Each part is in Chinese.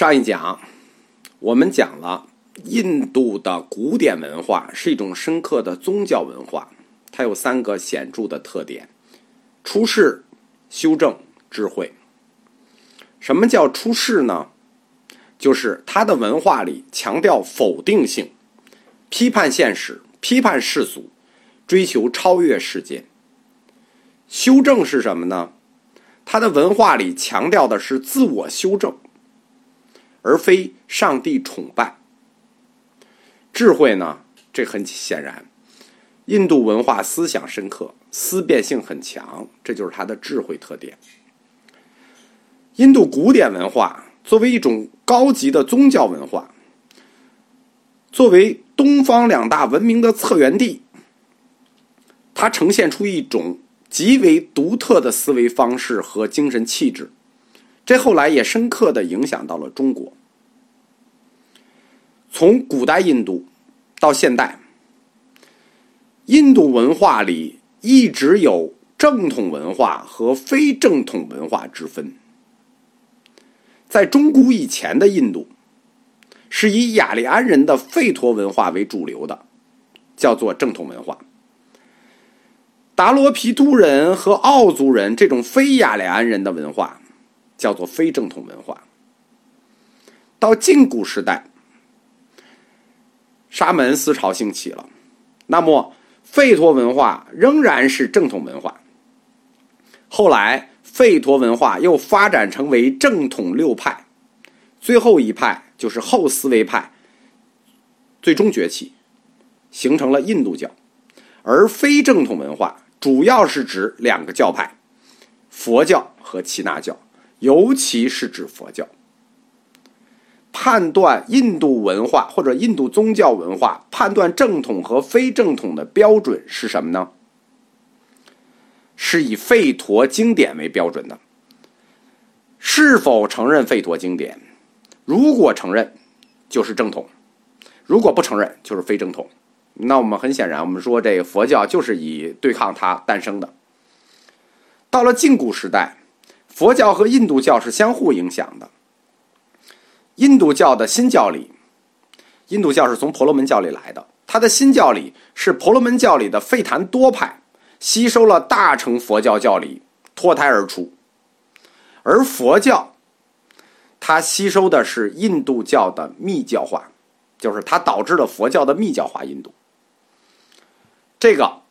上一讲我们讲了印度的古典文化是一种深刻的宗教文化，它有三个显著的特点：出世、修正、智慧。什么叫出世呢？就是它的文化里强调否定性，批判现实，批判世俗，追求超越世界。修正是什么呢？它的文化里强调的是自我修正。而非上帝崇拜。智慧呢？这很显然，印度文化思想深刻，思辨性很强，这就是它的智慧特点。印度古典文化作为一种高级的宗教文化，作为东方两大文明的策源地，它呈现出一种极为独特的思维方式和精神气质。这后来也深刻的影响到了中国。从古代印度到现代，印度文化里一直有正统文化和非正统文化之分。在中古以前的印度，是以雅利安人的吠陀文化为主流的，叫做正统文化。达罗毗荼人和奥族人这种非雅利安人的文化。叫做非正统文化。到近古时代，沙门思潮兴起了，那么吠陀文化仍然是正统文化。后来，吠陀文化又发展成为正统六派，最后一派就是后思维派，最终崛起，形成了印度教。而非正统文化主要是指两个教派：佛教和耆那教。尤其是指佛教，判断印度文化或者印度宗教文化判断正统和非正统的标准是什么呢？是以吠陀经典为标准的。是否承认吠陀经典？如果承认，就是正统；如果不承认，就是非正统。那我们很显然，我们说这个佛教就是以对抗它诞生的。到了近古时代。佛教和印度教是相互影响的。印度教的新教里，印度教是从婆罗门教里来的，它的新教里是婆罗门教里的吠檀多派吸收了大乘佛教教理脱胎而出，而佛教，它吸收的是印度教的密教化，就是它导致了佛教的密教化。印度，这个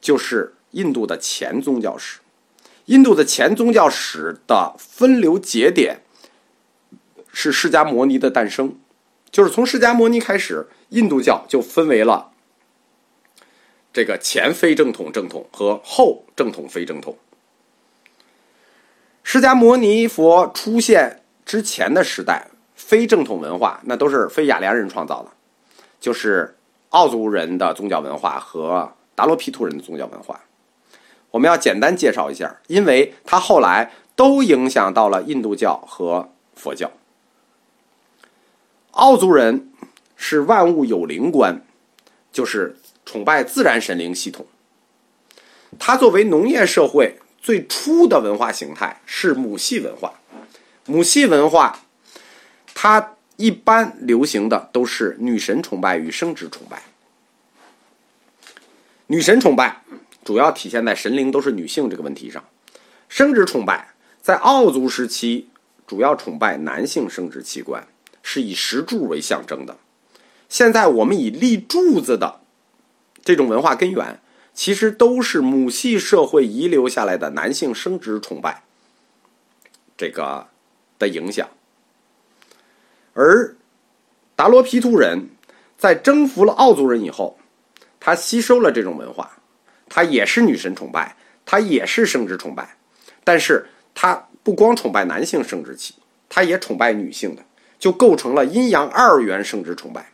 就是印度的前宗教史。印度的前宗教史的分流节点是释迦摩尼的诞生，就是从释迦摩尼开始，印度教就分为了这个前非正统正统和后正统非正统。释迦牟尼佛出现之前的时代，非正统文化那都是非雅利安人创造的，就是奥族人的宗教文化和达罗毗荼人的宗教文化。我们要简单介绍一下，因为它后来都影响到了印度教和佛教。奥族人是万物有灵观，就是崇拜自然神灵系统。它作为农业社会最初的文化形态是母系文化。母系文化，它一般流行的都是女神崇拜与生殖崇拜。女神崇拜。主要体现在神灵都是女性这个问题上，生殖崇拜在奥族时期主要崇拜男性生殖器官，是以石柱为象征的。现在我们以立柱子的这种文化根源，其实都是母系社会遗留下来的男性生殖崇拜这个的影响。而达罗皮图人在征服了奥族人以后，他吸收了这种文化。他也是女神崇拜，他也是生殖崇拜，但是他不光崇拜男性生殖器，他也崇拜女性的，就构成了阴阳二元生殖崇拜。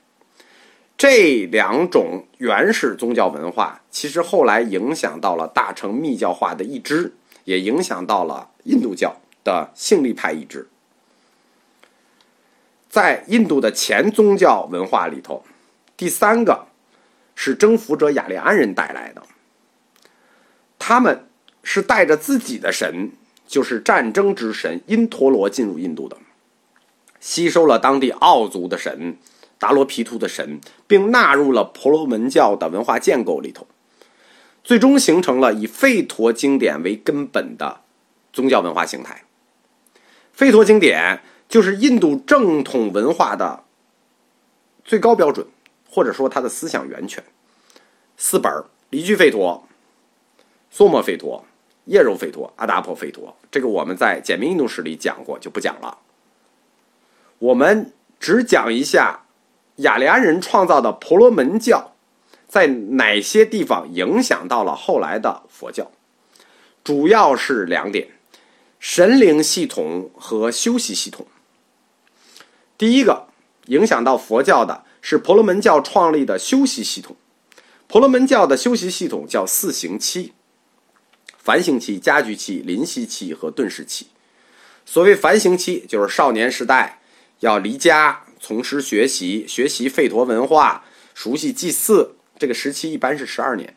这两种原始宗教文化，其实后来影响到了大乘密教化的一支，也影响到了印度教的性力派一支。在印度的前宗教文化里头，第三个是征服者雅利安人带来的。他们是带着自己的神，就是战争之神因陀罗进入印度的。吸收了当地奥族的神、达罗毗荼的神，并纳入了婆罗门教的文化建构里头，最终形成了以吠陀经典为根本的宗教文化形态。吠陀经典就是印度正统文化的最高标准，或者说它的思想源泉。四本儿离句吠陀、梭莫吠陀、叶柔吠陀、阿达婆吠陀，这个我们在简明印度史里讲过，就不讲了。我们只讲一下雅利安人创造的婆罗门教在哪些地方影响到了后来的佛教，主要是两点：神灵系统和修习系统。第一个影响到佛教的是婆罗门教创立的修习系统。婆罗门教的修习系统叫四行期：繁行期、家居期、临习期和顿时期。所谓繁行期，就是少年时代要离家从师学习，学习吠陀文化，熟悉祭祀。这个时期一般是十二年。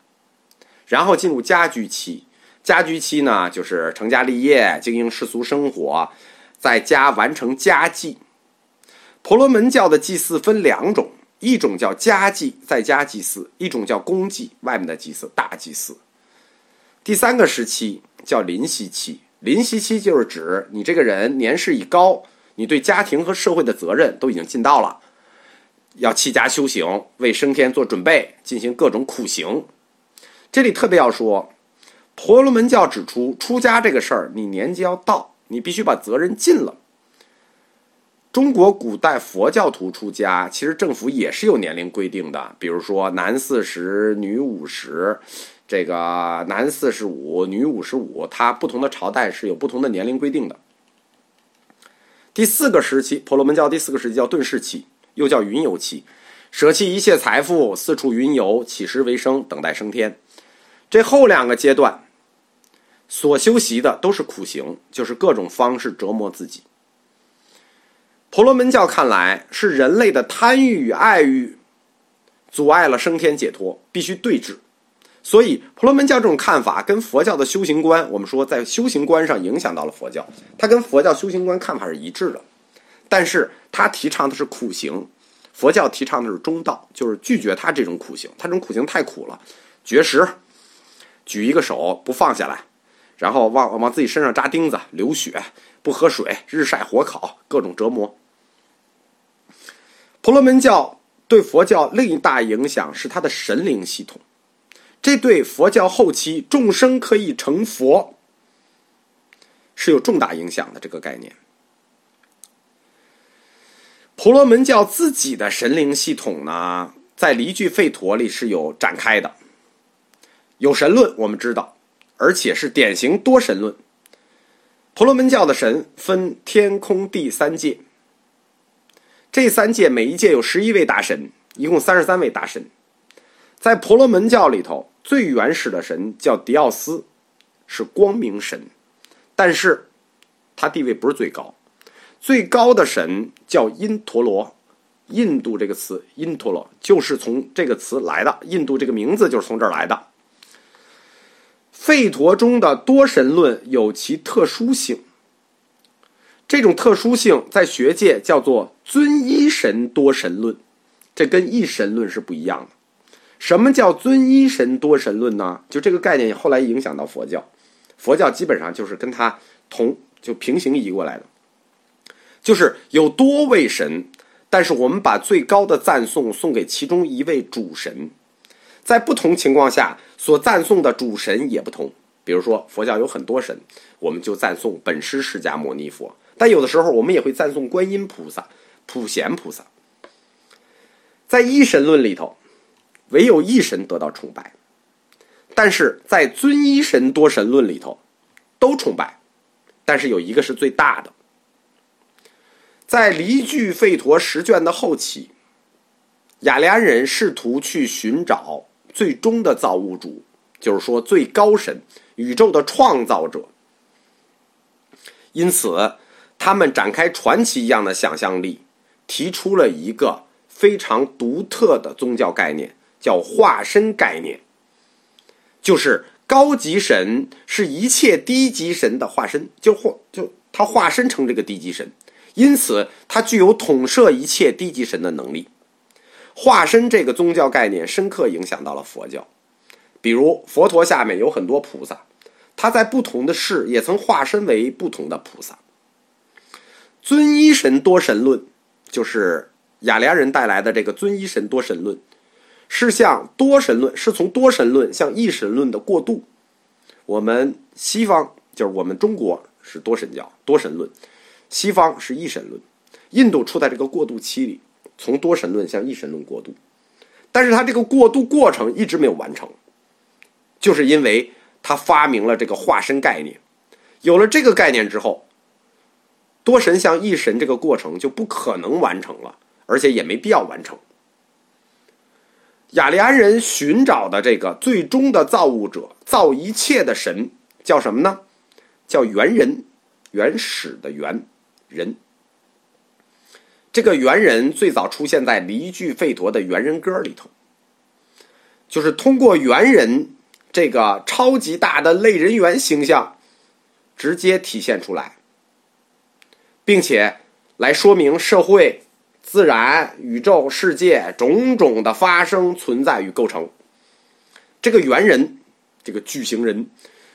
然后进入家居期，家居期呢就是成家立业，经营世俗生活，在家完成家祭。婆罗门教的祭祀分两种。一种叫家祭，在家祭祀；一种叫公祭，外面的祭祀，大祭祀。第三个时期叫临习期，临习期就是指你这个人年事已高，你对家庭和社会的责任都已经尽到了，要弃家修行，为升天做准备，进行各种苦行。这里特别要说，婆罗门教指出，出家这个事儿，你年纪要到，你必须把责任尽了。中国古代佛教徒出家，其实政府也是有年龄规定的，比如说男四十，女五十，这个男四十五，女五十五，它不同的朝代是有不同的年龄规定的。第四个时期，婆罗门教第四个时期叫顿世期，又叫云游期，舍弃一切财富，四处云游，乞食为生，等待升天。这后两个阶段所修习的都是苦行，就是各种方式折磨自己。婆罗门教看来是人类的贪欲与爱欲阻碍了升天解脱，必须对峙。所以，婆罗门教这种看法跟佛教的修行观，我们说在修行观上影响到了佛教，它跟佛教修行观看法是一致的。但是，他提倡的是苦行，佛教提倡的是中道，就是拒绝他这种苦行。他这种苦行太苦了，绝食，举一个手不放下来，然后往往自己身上扎钉子，流血，不喝水，日晒火烤，各种折磨。婆罗门教对佛教另一大影响是它的神灵系统，这对佛教后期众生可以成佛是有重大影响的。这个概念，婆罗门教自己的神灵系统呢，在离句吠陀里是有展开的，有神论，我们知道，而且是典型多神论。婆罗门教的神分天空地三界。这三界每一界有十一位大神，一共三十三位大神。在婆罗门教里头，最原始的神叫迪奥斯，是光明神，但是他地位不是最高。最高的神叫因陀罗，印度这个词因陀罗就是从这个词来的，印度这个名字就是从这儿来的。吠陀中的多神论有其特殊性。这种特殊性在学界叫做尊一神多神论，这跟一神论是不一样的。什么叫尊一神多神论呢？就这个概念后来影响到佛教，佛教基本上就是跟它同就平行移过来的，就是有多位神，但是我们把最高的赞颂送给其中一位主神，在不同情况下所赞颂的主神也不同。比如说佛教有很多神，我们就赞颂本师释迦牟尼佛。但有的时候，我们也会赞颂观音菩萨、普贤菩萨。在一神论里头，唯有一神得到崇拜；但是在尊一神多神论里头，都崇拜，但是有一个是最大的。在离句吠陀十卷的后期，雅利安人试图去寻找最终的造物主，就是说最高神、宇宙的创造者，因此。他们展开传奇一样的想象力，提出了一个非常独特的宗教概念，叫化身概念。就是高级神是一切低级神的化身，就化就他化身成这个低级神，因此他具有统摄一切低级神的能力。化身这个宗教概念深刻影响到了佛教，比如佛陀下面有很多菩萨，他在不同的世也曾化身为不同的菩萨。尊一神多神论就是雅利安人带来的这个尊一神多神论，是向多神论是从多神论向一神论的过渡。我们西方就是我们中国是多神教多神论，西方是一神论，印度处在这个过渡期里。从多神论向一神论过渡，但是他这个过渡过程一直没有完成，就是因为他发明了这个化身概念。有了这个概念之后，多神向一神这个过程就不可能完成了，而且也没必要完成。雅利安人寻找的这个最终的造物者、造一切的神叫什么呢？叫猿人，原始的猿人。这个猿人最早出现在离句吠陀的猿人歌里头，就是通过猿人这个超级大的类人猿形象，直接体现出来，并且来说明社会、自然、宇宙、世界种种的发生、存在与构成。这个猿人，这个巨型人，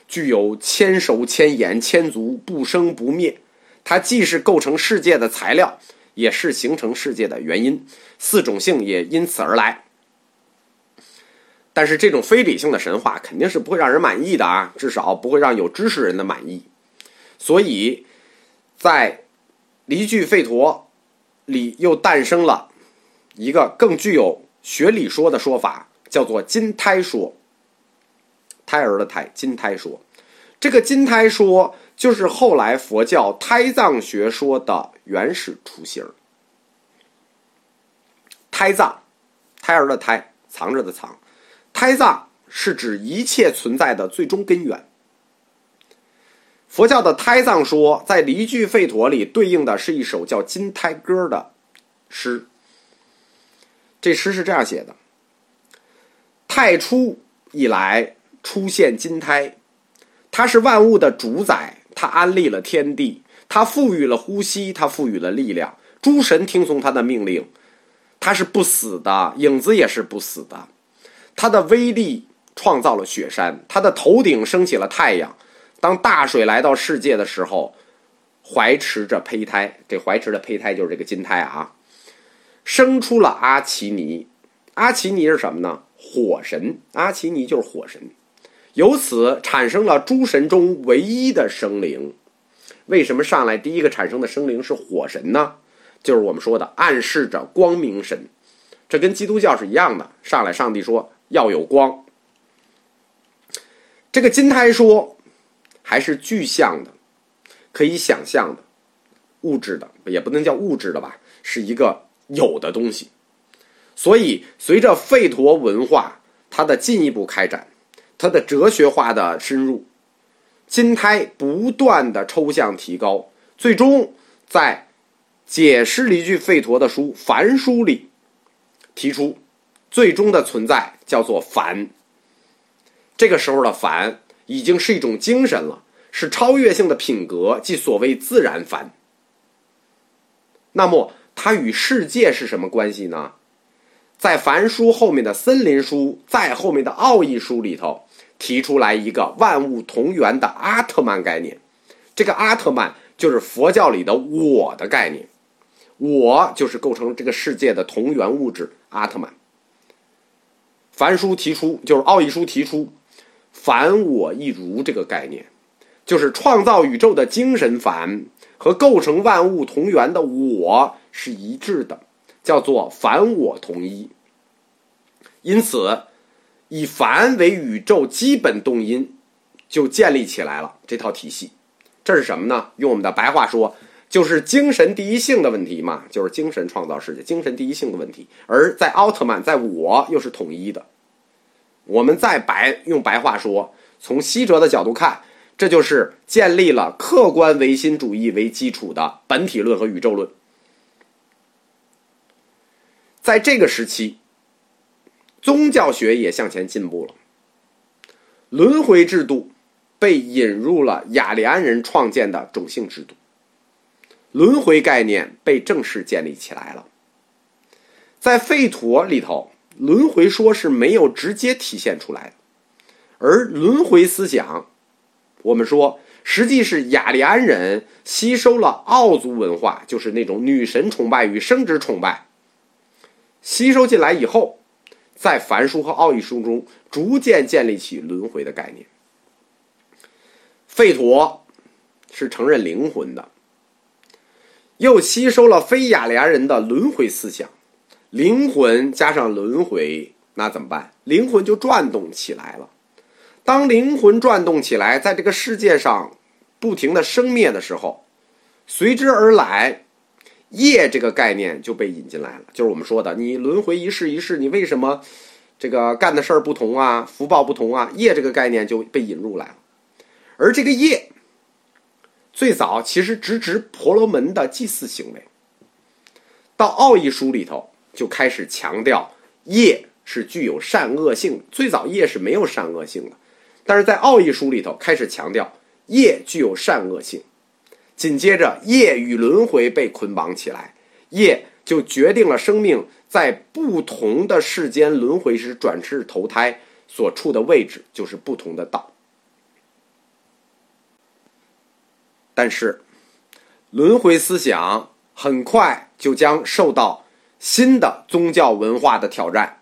具有千手千眼千足，不生不灭。它既是构成世界的材料。也是形成世界的原因，四种性也因此而来。但是这种非理性的神话肯定是不会让人满意的啊，至少不会让有知识人的满意。所以，在离句吠陀里又诞生了一个更具有学理说的说法，叫做金胎说。胎儿的胎，金胎说。这个金胎说。就是后来佛教胎藏学说的原始雏形。胎藏，胎儿的胎，藏着的藏，胎藏是指一切存在的最终根源。佛教的胎藏说，在离句吠陀里对应的是一首叫《金胎歌》的诗。这诗是这样写的：太初以来出现金胎，它是万物的主宰。它安立了天地，它赋予了呼吸，它赋予了力量。诸神听从它的命令，他是不死的，影子也是不死的。他的威力创造了雪山，他的头顶升起了太阳。当大水来到世界的时候，怀持着胚胎，这怀持的胚胎就是这个金胎啊，生出了阿奇尼。阿奇尼是什么呢？火神。阿奇尼就是火神。由此产生了诸神中唯一的生灵。为什么上来第一个产生的生灵是火神呢？就是我们说的暗示着光明神。这跟基督教是一样的。上来上帝说要有光。这个金胎说还是具象的，可以想象的，物质的也不能叫物质的吧，是一个有的东西。所以随着吠陀文化它的进一步开展。它的哲学化的深入，金胎不断的抽象提高，最终在解释了一句吠陀的书《梵书》里提出，最终的存在叫做梵。这个时候的梵已经是一种精神了，是超越性的品格，即所谓自然凡。那么它与世界是什么关系呢？在凡书后面的森林书，在后面的奥义书里头。提出来一个万物同源的阿特曼概念，这个阿特曼就是佛教里的我的概念，我就是构成这个世界的同源物质阿特曼。凡书提出就是奥义书提出“凡我一如”这个概念，就是创造宇宙的精神凡和构成万物同源的我是一致的，叫做凡我同一。因此。以凡为宇宙基本动因，就建立起来了这套体系。这是什么呢？用我们的白话说，就是精神第一性的问题嘛，就是精神创造世界，精神第一性的问题。而在奥特曼，在我又是统一的。我们再白用白话说，从西哲的角度看，这就是建立了客观唯心主义为基础的本体论和宇宙论。在这个时期。宗教学也向前进步了，轮回制度被引入了雅利安人创建的种姓制度。轮回概念被正式建立起来了。在吠陀里头，轮回说是没有直接体现出来的，而轮回思想，我们说实际是雅利安人吸收了奥族文化，就是那种女神崇拜与生殖崇拜，吸收进来以后，在梵书和奥义书中逐渐建立起轮回的概念。吠陀是承认灵魂的，又吸收了非雅利安人的轮回思想。灵魂加上轮回，那怎么办？灵魂就转动起来了。当灵魂转动起来，在这个世界上不停的生灭的时候，随之而来业这个概念就被引进来了。就是我们说的，你轮回一世一世，你为什么这个干的事儿不同啊？福报不同啊？业这个概念就被引入来了。而这个业最早其实直指婆罗门的祭祀行为，到奥义书里头。就开始强调业是具有善恶性。最早业是没有善恶性的，但是在奥义书里头开始强调业具有善恶性。紧接着，业与轮回被捆绑起来，业就决定了生命在不同的世间轮回时转世投胎所处的位置，就是不同的道。但是，轮回思想很快就将受到。新的宗教文化的挑战，